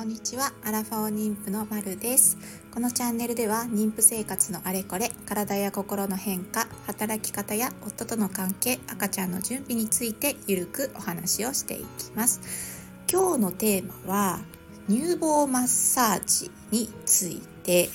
こんにちは。アラフォー妊婦のまるです。このチャンネルでは妊婦生活のあれこれ体や心の変化働き方や夫との関係赤ちゃんの準備についてゆるくお話をしていきます。今日のテーマは乳房マッサージについて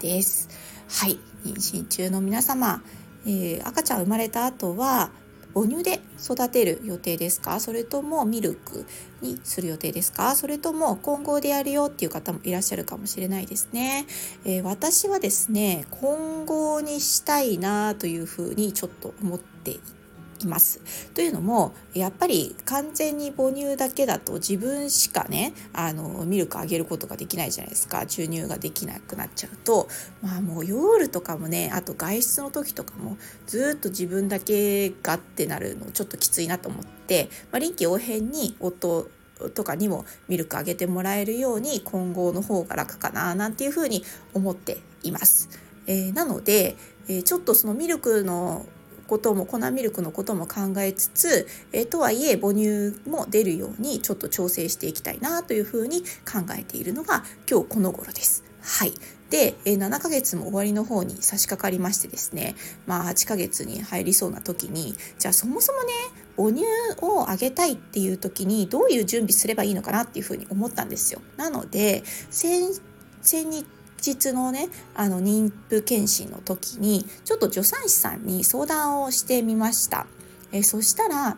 です。はい。妊娠中の皆様、えー、赤ちゃん生まれた後は母乳で育てる予定ですか？それともミルクにする予定ですか？それとも混合でやるよっていう方もいらっしゃるかもしれないですね。えー、私はですね混合にしたいなというふうにちょっと思っていています。というのもやっぱり完全に母乳だけだと自分しかねあのミルクあげることができないじゃないですか注入ができなくなっちゃうとまあもう夜とかもねあと外出の時とかもずっと自分だけがってなるのちょっときついなと思って、まあ、臨機応変に夫とかにもミルクあげてもらえるように今後の方が楽かななんていうふうに思っています。えー、なので、えー、ちょっとそのミルクのことも粉ミルクのことも考えつつ、えとはいえ母乳も出るようにちょっと調整していきたいなというふうに考えているのが今日この頃です。はい。で、7ヶ月も終わりの方に差し掛かりましてですね、まあ8ヶ月に入りそうな時に、じゃあそもそもね、母乳をあげたいっていう時にどういう準備すればいいのかなっていうふうに思ったんですよ。なので、先、先日日のねあの妊婦検診の時にちょっと助産師さんに相談をしてみました。えそしたら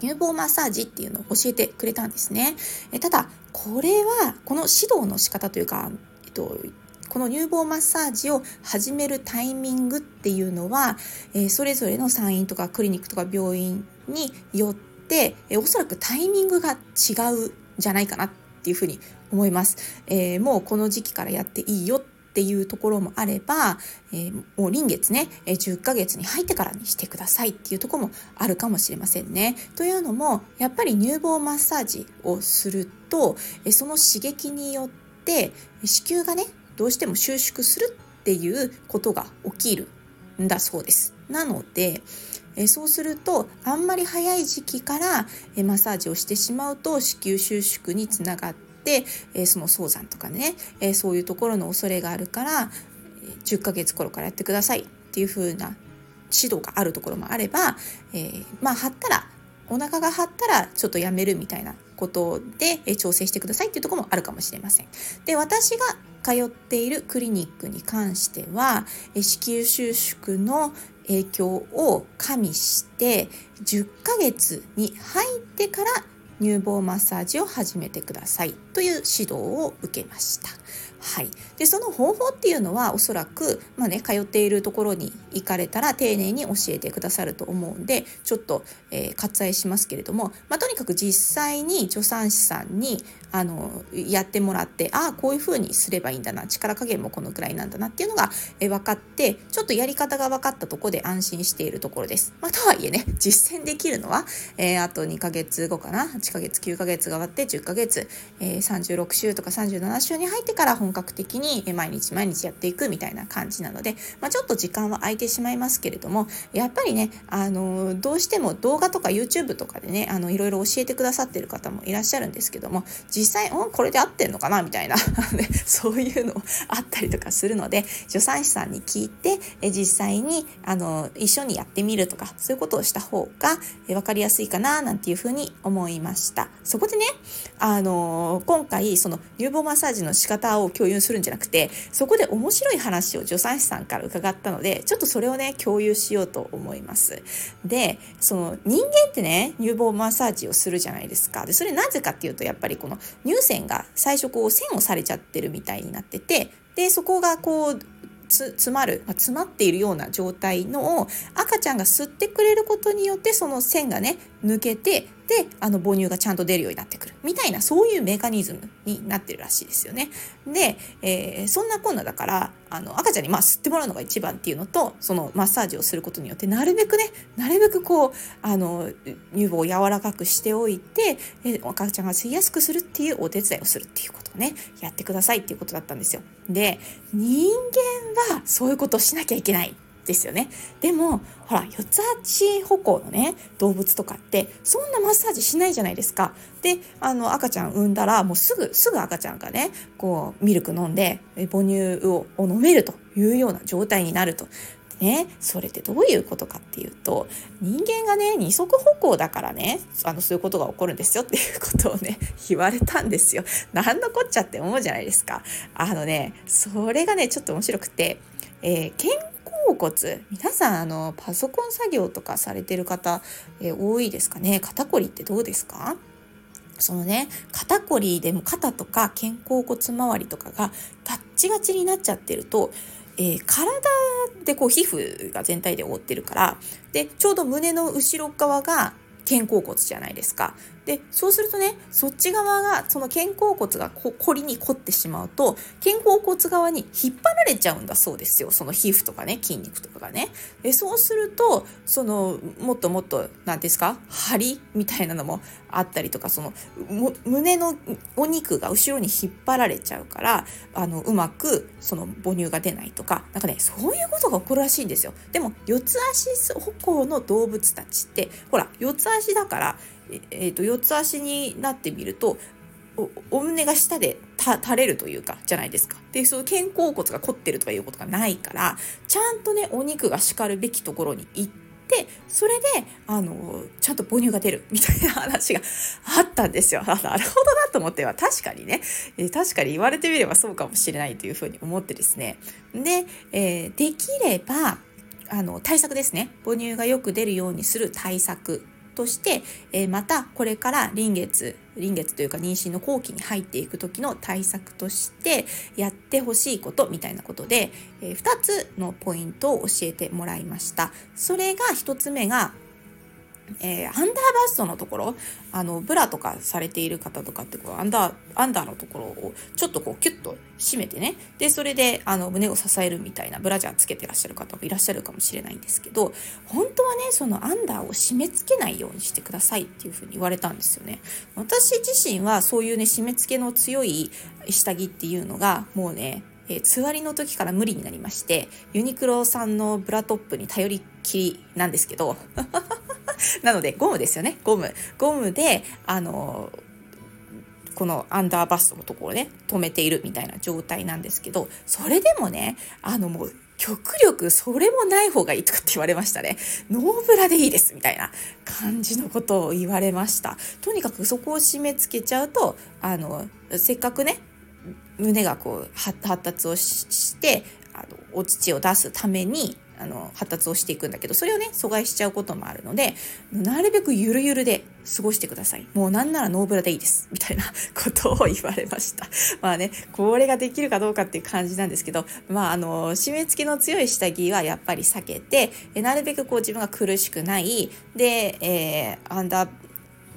乳房マッサージっていうのを教えてくれたんですね。えただこれはこの指導の仕方というか、えっと、この乳房マッサージを始めるタイミングっていうのは、えそれぞれの産院とかクリニックとか病院によって、えおそらくタイミングが違うんじゃないかなっっていうふうに思います。えー、もうこの時期からやっていいよっていうところもあれば、えー、もう臨月ね、え、10ヶ月に入ってからにしてくださいっていうところもあるかもしれませんね。というのもやっぱり乳房マッサージをすると、え、その刺激によって子宮がねどうしても収縮するっていうことが起きるんだそうです。なので、えそうするとあんまり早い時期から、えマッサージをしてしまうと子宮収縮につながって、えその早産とかね、えそういうところの恐れがあるから10ヶ月頃からやってくださいっていう風な指導があるところもあれば、えー、まあ張ったらお腹が張ったらちょっとやめるみたいなことで調整してくださいっていうとこもあるかもしれません。で私が通っているクリニックに関しては子宮収縮の影響を加味して10ヶ月に入ってから乳房マッサージを始めてくださいという指導を受けました。はい、でその方法っていうのはおそらく、まあね、通っているところに行かれたら丁寧に教えてくださると思うんでちょっと、えー、割愛しますけれども、まあ、とにかく実際に助産師さんにあのやってもらってああこういうふうにすればいいんだな力加減もこのくらいなんだなっていうのが、えー、分かってちょっとやり方が分かったとこで安心しているところです。まあ、とはいえね実践できるのは、えー、あと2ヶ月後かな？8ヶ月9ヶ月が終わって10ヶ月、えー、36週とか37週に入ってから本本格的に毎日毎日やっていくみたいな感じなので、まあ、ちょっと時間は空いてしまいますけれどもやっぱりねあのどうしても動画とか YouTube とかでねあのいろいろ教えてくださってる方もいらっしゃるんですけども実際、うん、これで合ってんのかなみたいな そういうのあったりとかするので助産師さんに聞いて実際にあの一緒にやってみるとかそういうことをした方がえ分かりやすいかななんていうふうに思いました。そこでねあの今回その乳房マッサージの仕方を共有するんじゃなくてそこで面白い話を助産師さんから伺ったのでちょっとそれをね共有しようと思います。でその人間ってね乳房マッサージをするじゃないですか。でそれなぜかっていうとやっぱりこの乳腺が最初こう線をされちゃってるみたいになっててでそこがこう詰まる、まあ、詰まっているような状態のを赤ちゃんが吸ってくれることによってその線がね抜けてであの母乳がちゃんと出るようになってくるみたいなそういうメカニズムになってるらしいですよね。で、えー、そんなこんなだからあの赤ちゃんにまあ吸ってもらうのが一番っていうのとそのマッサージをすることによってなるべくねなるべくこうあの乳房を柔らかくしておいて、えー、赤ちゃんが吸いやすくするっていうお手伝いをするっていうことをねやってくださいっていうことだったんですよ。で人間はそういうことをしなきゃいけないですよね。でも、ほら、四つ足歩行のね、動物とかって、そんなマッサージしないじゃないですか。で、あの、赤ちゃん産んだら、もうすぐ、すぐ赤ちゃんがね、こう、ミルク飲んで、母乳を飲めるというような状態になると。ね、それってどういうことかっていうと人間がね二足歩行だからねあのそういうことが起こるんですよっていうことをね 言われたんですよ。何のこっちゃって思うじゃないですか。あのねそれがねちょっと面白くて、えー、肩甲骨。皆さんあのパソコン作業とかされてる方、え、多いですかね？肩こりってどうですか？そのね肩こりでも肩とか肩甲骨周りとかがガッチガチになっちゃってるとえー、体でこう皮膚が全体で覆ってるからでちょうど胸の後ろ側が肩甲骨じゃないですか。でそうするとねそっち側がその肩甲骨がこりに凝ってしまうと肩甲骨側に引っ張られちゃうんだそうですよその皮膚とかね筋肉とかがね。でそうするとそのもっともっと何ですか？張りみたいなのもあったりとかその胸のお肉が後ろに引っ張られちゃうからあのうまくその母乳が出ないとかなんかねそういうことが起こるらしいんですよ。でも四つ足歩行の動物たちってほら四つ足だからえーと、四つ足になってみるとお胸が下で垂れるというかじゃないですか。でその肩甲骨が凝ってるとかいうことがないからちゃんとねお肉が叱るべきところに行ってそれであのちゃんと母乳が出るみたいな話があったんですよ。なるほどなと思っては確かにね、え、確かに言われてみればそうかもしれないというふうに思ってですねで、えー、できればあの対策ですね母乳がよく出るようにする対策として、え、またこれから臨月臨月というか妊娠の後期に入っていく時の対策としてやってほしいことみたいなことで、え、2つのポイントを教えてもらいました。それが1つ目がえー、アンダーバストのところあのブラとかされている方とかってこうアンダーアンダーのところをちょっとこうキュッと締めてね。でそれであの胸を支えるみたいなブラジャーつけてらっしゃる方もいらっしゃるかもしれないんですけど本当はねそのアンダーを締め付けないようにしてくださいっていうふうに言われたんですよね。私自身はそういうね締め付けの強い下着っていうのがもうねえー、つわりの時から無理になりましてユニクロさんのブラトップに頼りきりなんですけど。なのでゴムですよねゴムゴムであのこのアンダーバストのところね止めているみたいな状態なんですけどそれでもねあのもう極力それもない方がいいとかって言われましたね。ノーブラでいいですみたいな感じのことを言われました。とにかくそこを締め付けちゃうと、あの、せっかくね、胸がこう発達をしてあのお乳を出すためにあの発達をしていくんだけどそれをね阻害しちゃうこともあるのでなるべくゆるゆるで過ごしてください。もうなんならノーブラでいいです。みたいな ことを言われました。まあねこれができるかどうかっていう感じなんですけどまああの締め付けの強い下着はやっぱり避けてなるべくこう自分が苦しくない。で、えー、アンダー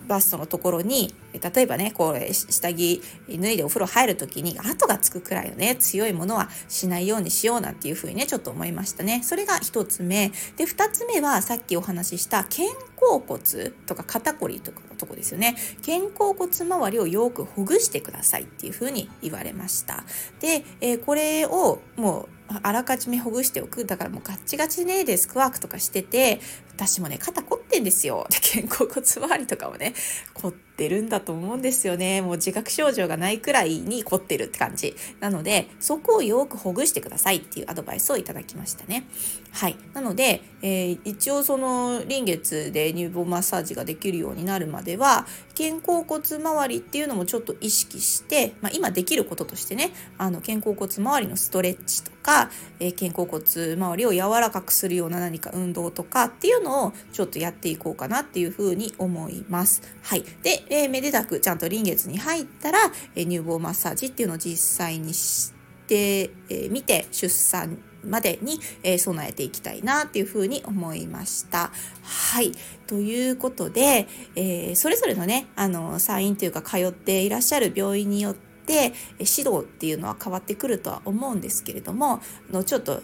バストのところに例えばねこう下着脱いでお風呂入る時に跡がつくくらいのね強いものはしないようにしようなんていうふうにねちょっと思いましたね。それが1つ目。で2つ目はさっきお話しした肩甲骨とか肩こりとかのとこですよね。肩甲骨周りをよくほぐしてくださいっていうふうに言われました。で、えー、これをもうあらかじめほぐしておく。だからもうガッチガチねデスクワークとかしてて私もね肩凝っってんですよ。で肩甲骨周りとかもね凝ってるんだと思うんですよねもう自覚症状がないくらいに凝ってるって感じなのでそこをよくほぐしてくださいっていうアドバイスをいただきましたねはいなので、えー、一応その臨月で乳房マッサージができるようになるまでは肩甲骨周りっていうのもちょっと意識して、まあ、今できることとしてねあの肩甲骨周りのストレッチとか、えー、肩甲骨周りを柔らかくするような何か運動とかっていうのをちょっとやっていこうかなっていうふうに思います。はい。で、え、めでたくちゃんと臨月に入ったら、えー、乳房マッサージっていうのを実際にしてみ、えー、て出産までに、えー、備えていきたいなっていうふうに思いました。はい。ということで、えー、それぞれのね、あの、産院というか通っていらっしゃる病院によって、指導っていうのは変わってくるとは思うんですけれども、のちょっと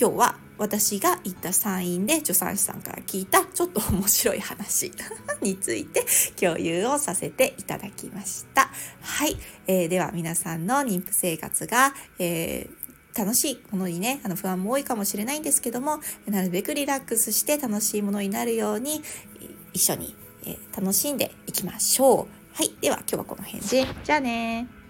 今日は私が行った産院で助産師さんから聞いたちょっと面白い話 について共有をさせていただきました。はい、えー、では皆さんの妊婦生活が、えー楽しいものにねあの不安も多いかもしれないんですけどもなるべくリラックスして楽しいものになるように一緒に楽しんでいきましょう。はい。では今日はこの辺で。じゃあね